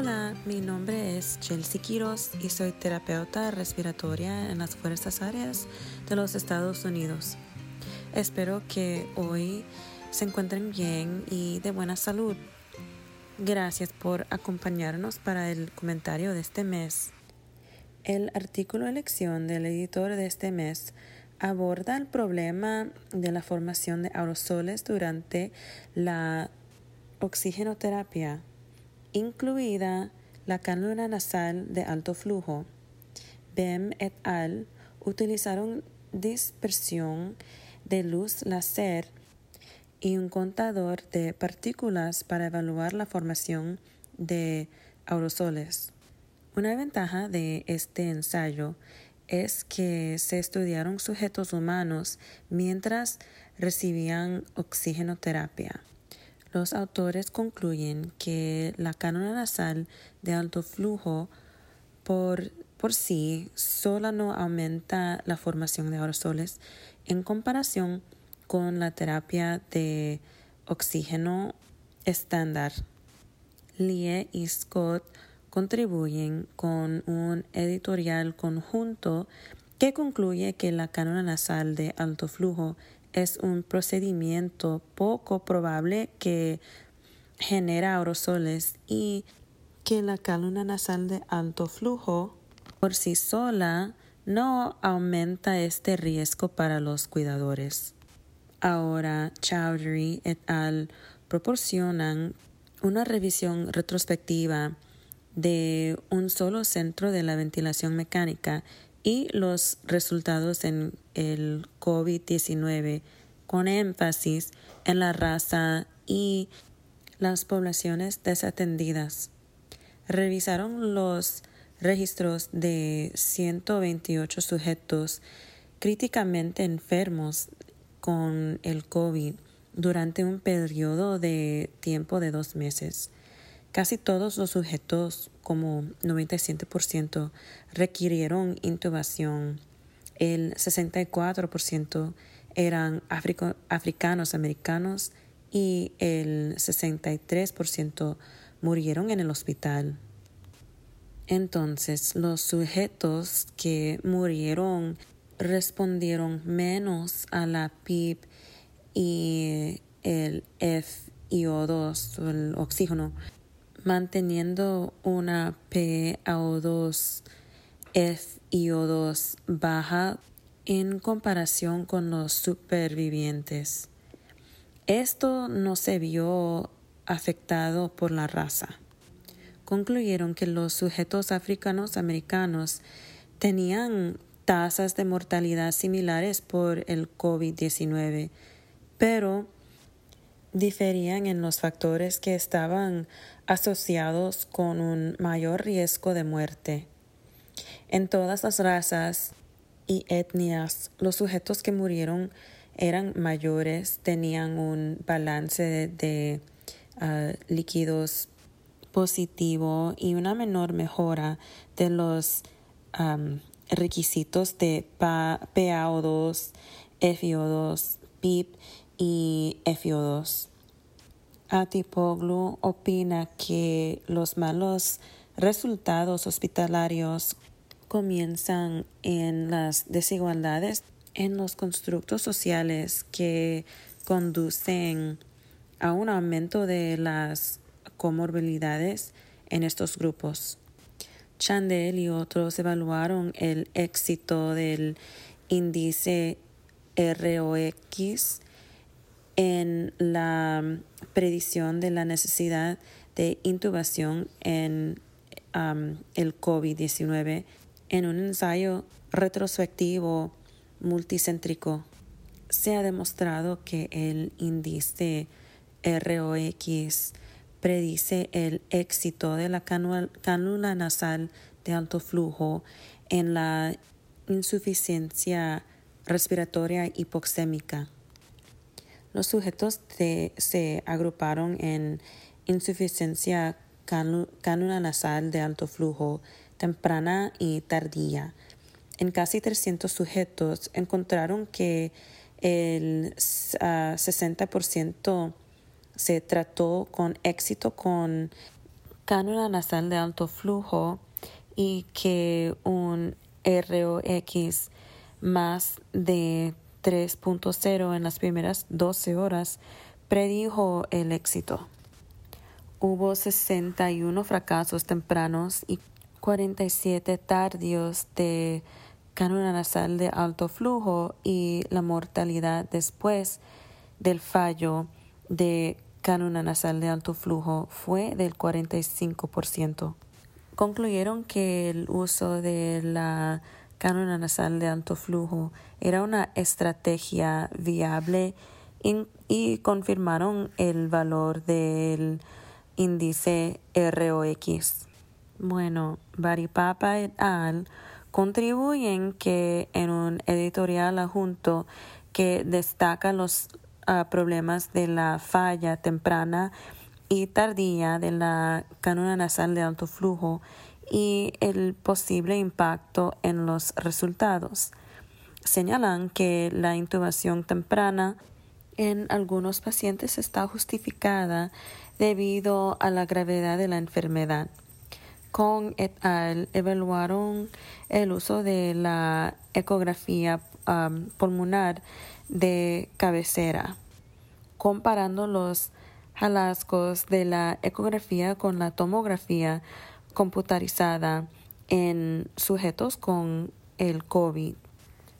Hola, mi nombre es Chelsea Quiroz y soy terapeuta respiratoria en las Fuerzas Aéreas de los Estados Unidos. Espero que hoy se encuentren bien y de buena salud. Gracias por acompañarnos para el comentario de este mes. El artículo elección del editor de este mes aborda el problema de la formación de aerosoles durante la oxigenoterapia, incluida la cánula nasal de alto flujo. Bem et al. utilizaron dispersión de luz láser y un contador de partículas para evaluar la formación de aerosoles. Una ventaja de este ensayo es que se estudiaron sujetos humanos mientras recibían oxigenoterapia. Los autores concluyen que la cánula nasal de alto flujo por, por sí sola no aumenta la formación de aerosoles en comparación con la terapia de oxígeno estándar. Lie y Scott contribuyen con un editorial conjunto que concluye que la cánula nasal de alto flujo es un procedimiento poco probable que genera aerosoles y que la cánula nasal de alto flujo por sí sola no aumenta este riesgo para los cuidadores. Ahora Chowdhury et al. proporcionan una revisión retrospectiva de un solo centro de la ventilación mecánica y los resultados en el COVID-19 con énfasis en la raza y las poblaciones desatendidas. Revisaron los registros de 128 sujetos críticamente enfermos con el COVID durante un periodo de tiempo de dos meses. Casi todos los sujetos, como 97%, requirieron intubación. El 64% eran africanos americanos y el 63% murieron en el hospital. Entonces, los sujetos que murieron respondieron menos a la PIP y el FiO2, el oxígeno, manteniendo una PaO2 FiO2 baja en comparación con los supervivientes. Esto no se vio afectado por la raza. Concluyeron que los sujetos africanos americanos tenían tasas de mortalidad similares por el COVID-19, pero diferían en los factores que estaban asociados con un mayor riesgo de muerte. En todas las razas y etnias, los sujetos que murieron eran mayores, tenían un balance de, ah, líquidos positivo y una menor mejora de los requisitos de PaO2, FiO2, PIP y FiO2. Atipoglu opina que los malos resultados hospitalarios comienzan en las desigualdades en los constructos sociales que conducen a un aumento de las comorbilidades en estos grupos. Chandel y otros evaluaron el éxito del índice ROX en la predicción de la necesidad de intubación en el COVID-19 en un ensayo retrospectivo multicéntrico. Se ha demostrado que el índice ROX predice el éxito de la cánula nasal de alto flujo en la insuficiencia respiratoria hipoxémica. Los sujetos se agruparon en insuficiencia cánula nasal de alto flujo temprana y tardía. En casi 300 sujetos encontraron que el 60% se trató con éxito con cánula nasal de alto flujo y que un ROX más de 3.0 en las primeras 12 horas predijo el éxito. Hubo 61 fracasos tempranos y 47 tardíos de cánula nasal de alto flujo y la mortalidad después del fallo de cánula nasal de alto flujo fue del 45%. Concluyeron que el uso de la cánula nasal de alto flujo era una estrategia viable y, confirmaron el valor del índice ROX. Bueno, Baripapa et al. contribuyen que en un editorial adjunto que destaca los problemas de la falla temprana y tardía de la cánula nasal de alto flujo y el posible impacto en los resultados. Señalan que la intubación temprana en algunos pacientes está justificada debido a la gravedad de la enfermedad. Con et al evaluaron el uso de la ecografía um, pulmonar de cabecera, comparando los hallazgos de la ecografía con la tomografía computarizada en sujetos con el COVID.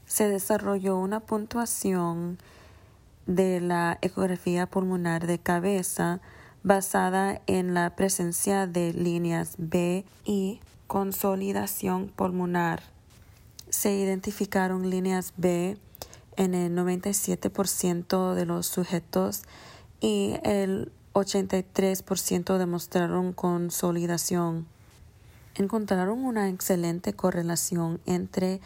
Se desarrolló una puntuación de la ecografía pulmonar de cabeza basada en la presencia de líneas B y consolidación pulmonar. Se identificaron líneas B en el 97% de los sujetos y el 83% demostraron consolidación. Encontraron una excelente correlación entre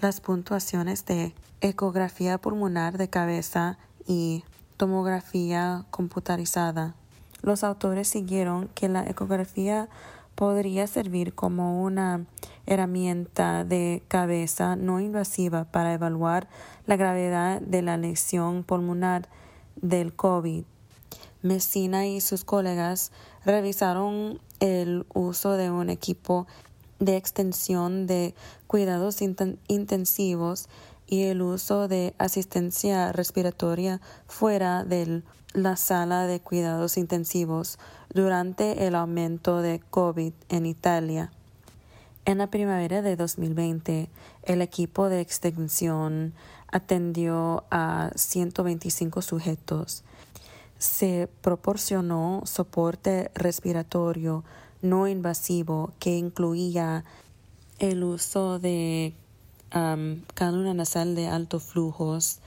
las puntuaciones de ecografía pulmonar de cabeza y tomografía computarizada. Los autores siguieron que la ecografía podría servir como una herramienta de cabeza no invasiva para evaluar la gravedad de la lesión pulmonar del COVID. Messina y sus colegas revisaron el uso de un equipo de extensión de cuidados intensivos y el uso de asistencia respiratoria fuera de la sala de cuidados intensivos durante el aumento de COVID en Italia. En la primavera de 2020, el equipo de extensión atendió a 125 sujetos. Se proporcionó soporte respiratorio no invasivo que incluía el uso de um, cánula nasal de altos flujos,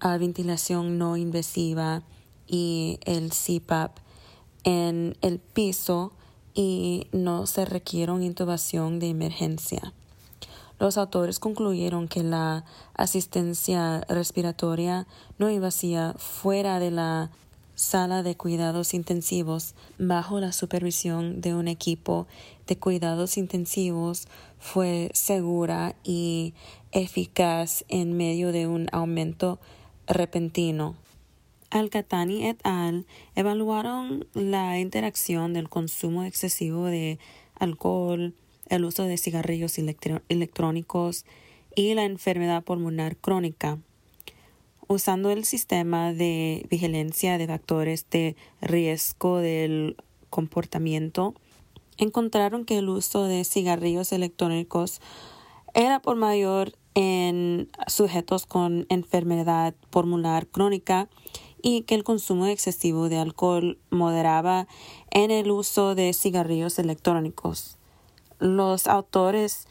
a ventilación no invasiva y el CPAP en el piso y no se requiere intubación de emergencia. Los autores concluyeron que la asistencia respiratoria no invasiva fuera de la sala de cuidados intensivos bajo la supervisión de un equipo de cuidados intensivos fue segura y eficaz en medio de un aumento repentino. Alcatani et al. evaluaron la interacción del consumo excesivo de alcohol, el uso de cigarrillos electrónicos y la enfermedad pulmonar crónica usando el sistema de vigilancia de factores de riesgo del comportamiento, encontraron que el uso de cigarrillos electrónicos era por mayor en sujetos con enfermedad pulmonar crónica y que el consumo excesivo de alcohol moderaba en el uso de cigarrillos electrónicos. Los autores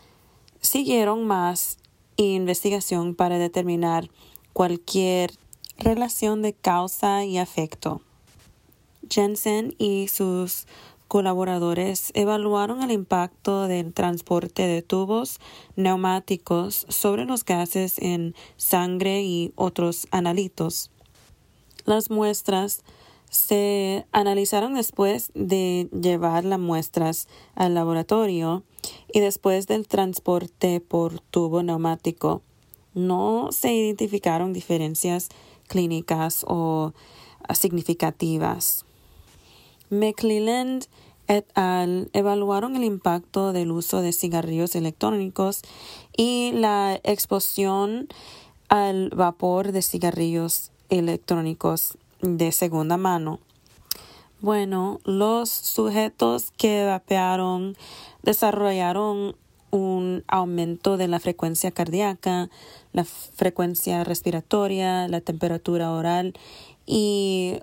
siguieron más investigación para determinar cualquier relación de causa y afecto. Jensen y sus colaboradores evaluaron el impacto del transporte de tubos neumáticos sobre los gases en sangre y otros analitos. Las muestras se analizaron después de llevar las muestras al laboratorio y después del transporte por tubo neumático no se identificaron diferencias clínicas o significativas. McClelland et al. evaluaron el impacto del uso de cigarrillos electrónicos y la exposición al vapor de cigarrillos electrónicos de segunda mano. Bueno, los sujetos que vapearon desarrollaron aumento de la frecuencia cardíaca, la frecuencia respiratoria, la temperatura oral y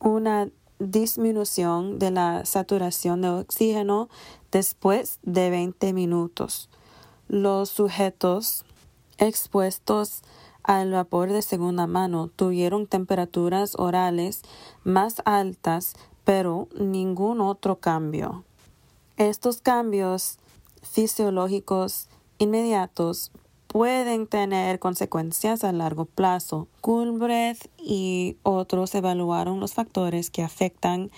una disminución de la saturación de oxígeno después de 20 minutos. Los sujetos expuestos al vapor de segunda mano tuvieron temperaturas orales más altas, pero ningún otro cambio. Estos cambios fisiológicos inmediatos pueden tener consecuencias a largo plazo. Culbreath y otros evaluaron los factores que afectan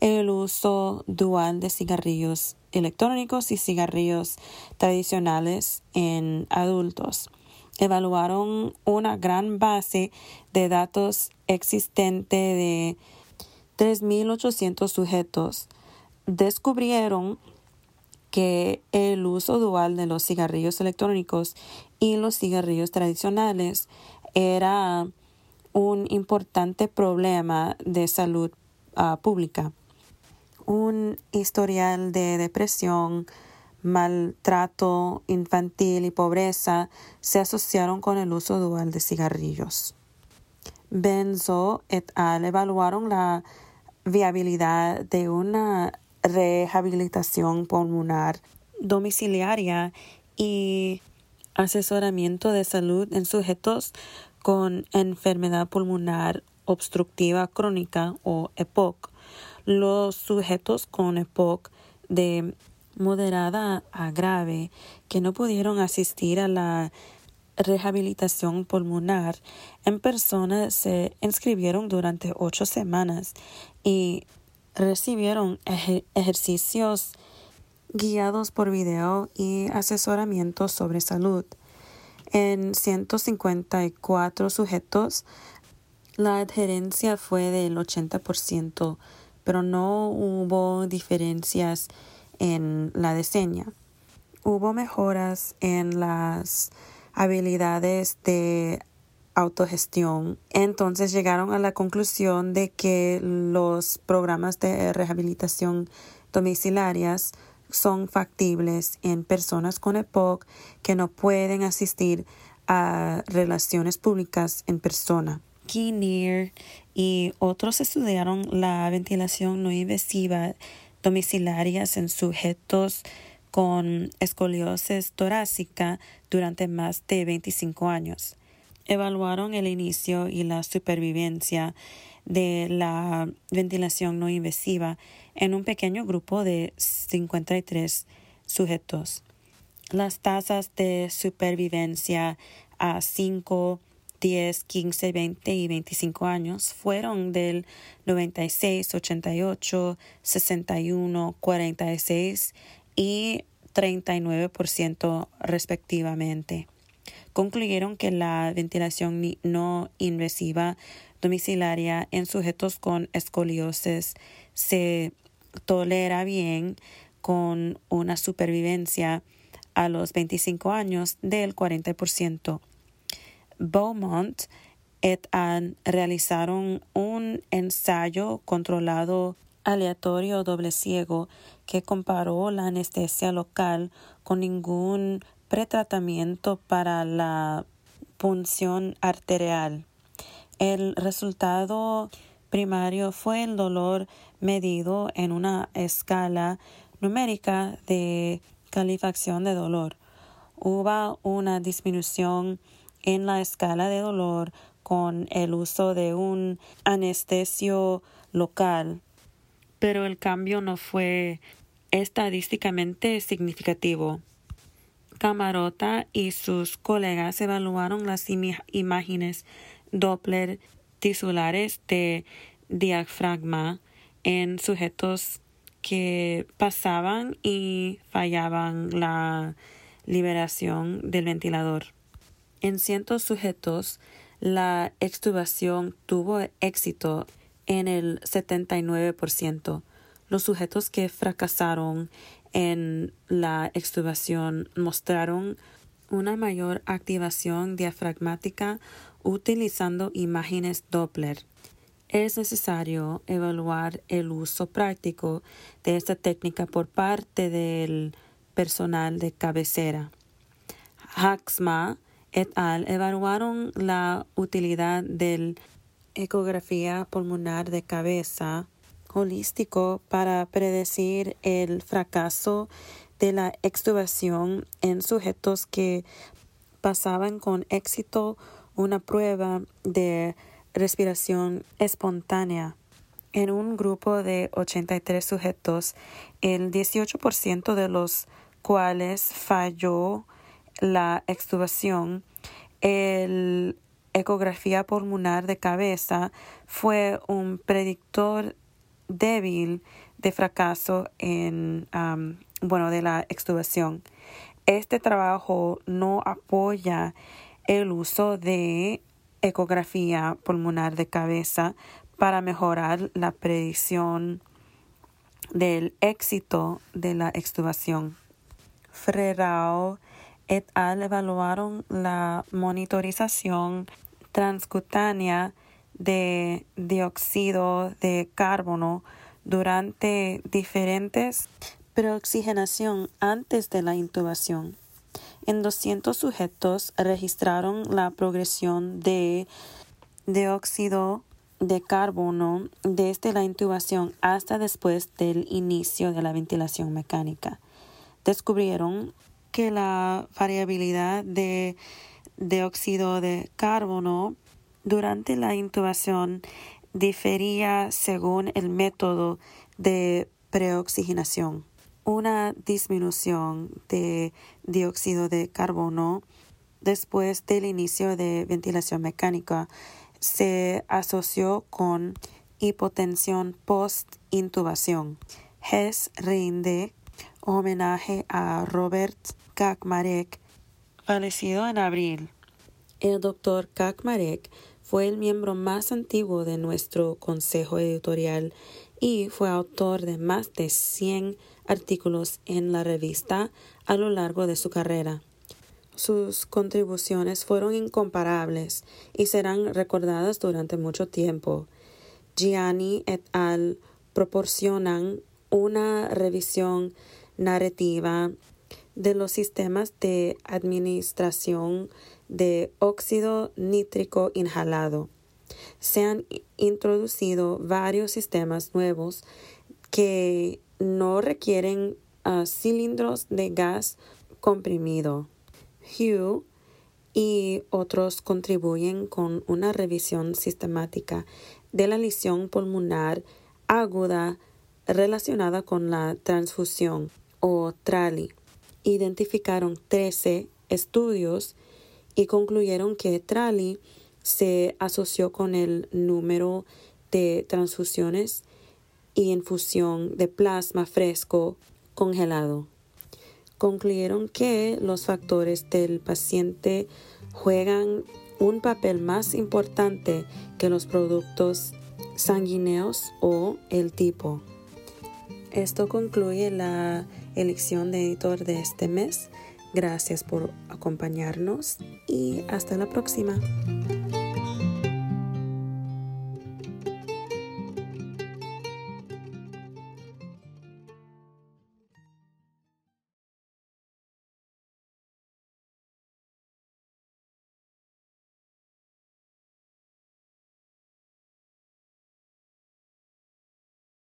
el uso dual de cigarrillos electrónicos y cigarrillos tradicionales en adultos. Evaluaron una gran base de datos existente de 3.800 sujetos. Descubrieron que el uso dual de los cigarrillos electrónicos y los cigarrillos tradicionales era un importante problema de salud ah, pública. Un historial de depresión, maltrato infantil y pobreza se asociaron con el uso dual de cigarrillos. Benzo et al. evaluaron la viabilidad de una rehabilitación pulmonar domiciliaria y asesoramiento de salud en sujetos con enfermedad pulmonar obstructiva crónica o EPOC. Los sujetos con EPOC de moderada a grave que no pudieron asistir a la rehabilitación pulmonar en persona se inscribieron durante ocho semanas y recibieron ejercicios guiados por video y asesoramiento sobre salud. En 154 sujetos, la adherencia fue del 80%, pero no hubo diferencias en la diseña. Hubo mejoras en las habilidades de autogestión. Entonces llegaron a la conclusión de que los programas de rehabilitación domiciliarias son factibles en personas con EPOC que no pueden asistir a relaciones públicas en persona. Kinnear y otros estudiaron la ventilación no invasiva domiciliarias en sujetos con escoliosis torácica durante más de 25 años. Evaluaron el inicio y la supervivencia de la ventilación no invasiva en un pequeño grupo de 53 sujetos. Las tasas de supervivencia a 5, 10, 15, 20 y 25 años fueron del 96, 88, 61, 46 y 39% respectivamente. Concluyeron que la ventilación no invasiva domiciliaria en sujetos con escoliosis se tolera bien con una supervivencia a los 25 años del 40%. Beaumont et al. realizaron un ensayo controlado aleatorio doble ciego que comparó la anestesia local con ningún pretratamiento para la punción arterial. El resultado primario fue el dolor medido en una escala numérica de calificación de dolor. Hubo una disminución en la escala de dolor con el uso de un anestesio local, pero el cambio no fue estadísticamente significativo. Camarota y sus colegas evaluaron las imágenes Doppler tisulares de diafragma en sujetos que pasaban y fallaban la liberación del ventilador. En cientos sujetos, la extubación tuvo éxito en el 79%. Los sujetos que fracasaron en la extubación mostraron una mayor activación diafragmática utilizando imágenes Doppler. Es necesario evaluar el uso práctico de esta técnica por parte del personal de cabecera. Haxma et al. evaluaron la utilidad del ecografía pulmonar de cabeza holístico para predecir el fracaso de la extubación en sujetos que pasaban con éxito una prueba de respiración espontánea. En un grupo de 83 sujetos, el 18% de los cuales falló la extubación, el ecografía pulmonar de cabeza fue un predictor débil de fracaso en, bueno, de la extubación. Este trabajo no apoya el uso de ecografía pulmonar de cabeza para mejorar la predicción del éxito de la extubación. Frerao et al. evaluaron la monitorización transcutánea de dióxido de carbono durante diferentes preoxigenación antes de la intubación. En 200 sujetos registraron la progresión de dióxido de carbono desde la intubación hasta después del inicio de la ventilación mecánica. Descubrieron que la variabilidad de dióxido de carbono durante la intubación difería según el método de preoxigenación. Una disminución de dióxido de carbono después del inicio de ventilación mecánica se asoció con hipotensión post-intubación. Hess rinde homenaje a Robert Kakmarek, fallecido en abril. El doctor Kakmarek fue el miembro más antiguo de nuestro consejo editorial y fue autor de más de 100 artículos en la revista a lo largo de su carrera. Sus contribuciones fueron incomparables y serán recordadas durante mucho tiempo. Gianni et al. proporcionan una revisión narrativa de los sistemas de administración de óxido nítrico inhalado. Se han introducido varios sistemas nuevos que no requieren ah, cilindros de gas comprimido. Hugh y otros contribuyen con una revisión sistemática de la lesión pulmonar aguda relacionada con la transfusión o TRALI. Identificaron 13 estudios y concluyeron que Trali se asoció con el número de transfusiones y infusión de plasma fresco congelado. Concluyeron que los factores del paciente juegan un papel más importante que los productos sanguíneos o el tipo. Esto concluye la elección de editor de este mes. Gracias por acompañarnos y hasta la próxima.